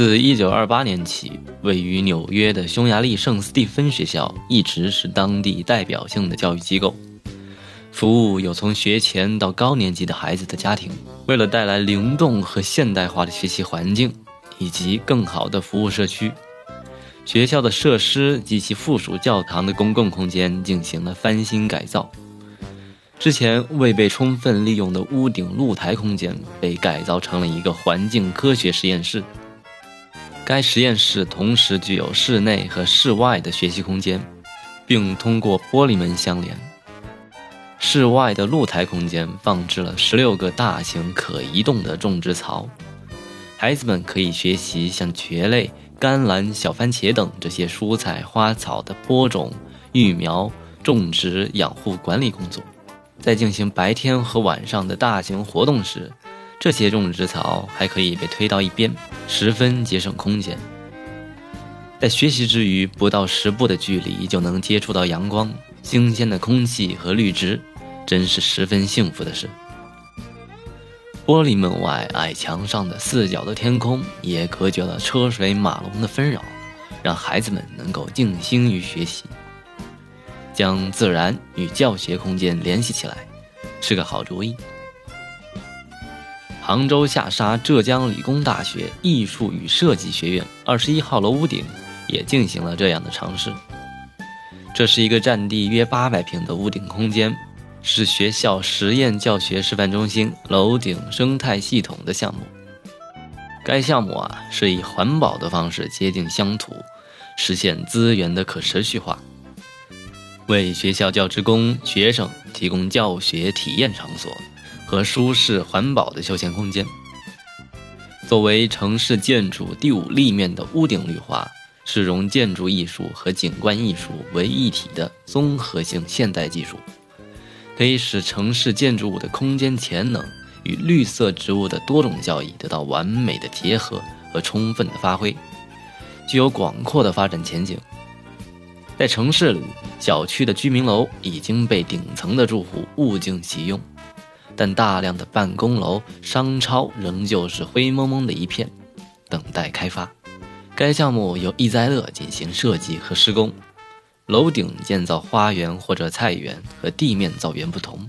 自1928年起，位于纽约的匈牙利圣斯蒂芬学校一直是当地代表性的教育机构，服务有从学前到高年级的孩子的家庭。为了带来灵动和现代化的学习环境，以及更好的服务社区，学校的设施及其附属教堂的公共空间进行了翻新改造。之前未被充分利用的屋顶露台空间被改造成了一个环境科学实验室。该实验室同时具有室内和室外的学习空间，并通过玻璃门相连。室外的露台空间放置了十六个大型可移动的种植槽，孩子们可以学习像蕨类、甘蓝、小番茄等这些蔬菜花草的播种、育苗、种植、养护管理工作。在进行白天和晚上的大型活动时，这些种植槽还可以被推到一边，十分节省空间。在学习之余，不到十步的距离就能接触到阳光、新鲜的空气和绿植，真是十分幸福的事。玻璃门外矮墙上的四角的天空也隔绝了车水马龙的纷扰，让孩子们能够静心于学习。将自然与教学空间联系起来，是个好主意。杭州下沙浙江理工大学艺术与设计学院二十一号楼屋顶也进行了这样的尝试。这是一个占地约八百平的屋顶空间，是学校实验教学示范中心楼顶生态系统的项目。该项目啊，是以环保的方式接近乡土，实现资源的可持续化。为学校教职工、学生提供教学体验场所和舒适环保的休闲空间。作为城市建筑第五立面的屋顶绿化，是融建筑艺术和景观艺术为一体的综合性现代技术，可以使城市建筑物的空间潜能与绿色植物的多种效益得到完美的结合和充分的发挥，具有广阔的发展前景。在城市里，小区的居民楼已经被顶层的住户物尽其用，但大量的办公楼、商超仍旧是灰蒙蒙的一片，等待开发。该项目由易哉乐进行设计和施工。楼顶建造花园或者菜园和地面造园不同，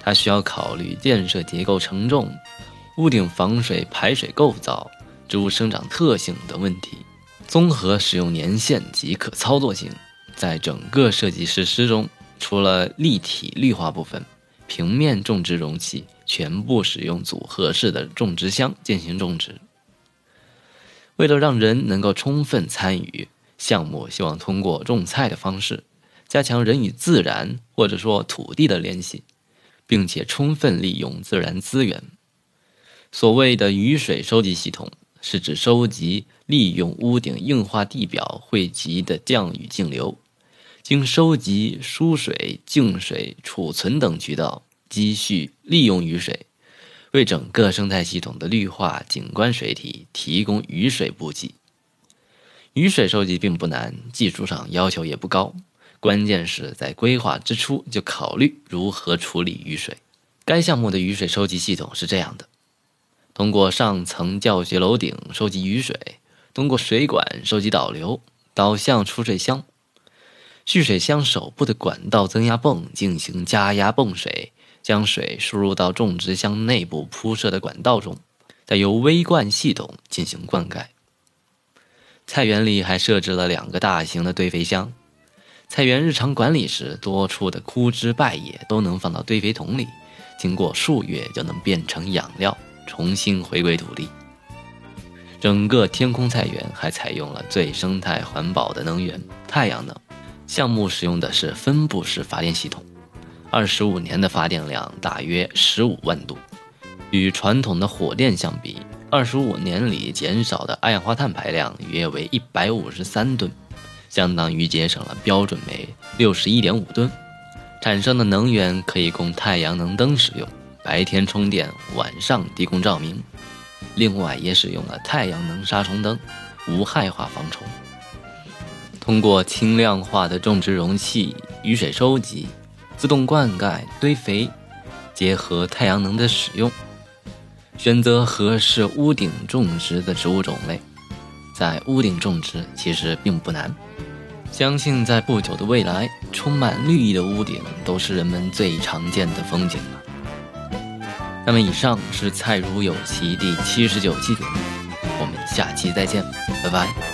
它需要考虑建设结构承重、屋顶防水排水构造、植物生长特性等问题。综合使用年限及可操作性，在整个设计实施中，除了立体绿化部分，平面种植容器全部使用组合式的种植箱进行种植。为了让人能够充分参与项目，希望通过种菜的方式，加强人与自然或者说土地的联系，并且充分利用自然资源。所谓的雨水收集系统。是指收集、利用屋顶硬化地表汇集的降雨径流，经收集、输水、净水、储存等渠道积蓄利用雨水，为整个生态系统的绿化景观水体提供雨水补给。雨水收集并不难，技术上要求也不高，关键是在规划之初就考虑如何处理雨水。该项目的雨水收集系统是这样的。通过上层教学楼顶收集雨水，通过水管收集导流，导向储水箱。蓄水箱手部的管道增压泵进行加压泵水，将水输入到种植箱内部铺设的管道中，再由微灌系统进行灌溉。菜园里还设置了两个大型的堆肥箱，菜园日常管理时多出的枯枝败叶都能放到堆肥桶里，经过数月就能变成养料。重新回归土地。整个天空菜园还采用了最生态环保的能源——太阳能。项目使用的是分布式发电系统，二十五年的发电量大约十五万度。与传统的火电相比，二十五年里减少的二氧化碳排量约为一百五十三吨，相当于节省了标准煤六十一点五吨。产生的能源可以供太阳能灯使用。白天充电，晚上提供照明。另外，也使用了太阳能杀虫灯，无害化防虫。通过轻量化的种植容器、雨水收集、自动灌溉、堆肥，结合太阳能的使用，选择合适屋顶种植的植物种类，在屋顶种植其实并不难。相信在不久的未来，充满绿意的屋顶都是人们最常见的风景了。那么，以上是《菜如有奇》第七十九期，我们下期再见，拜拜。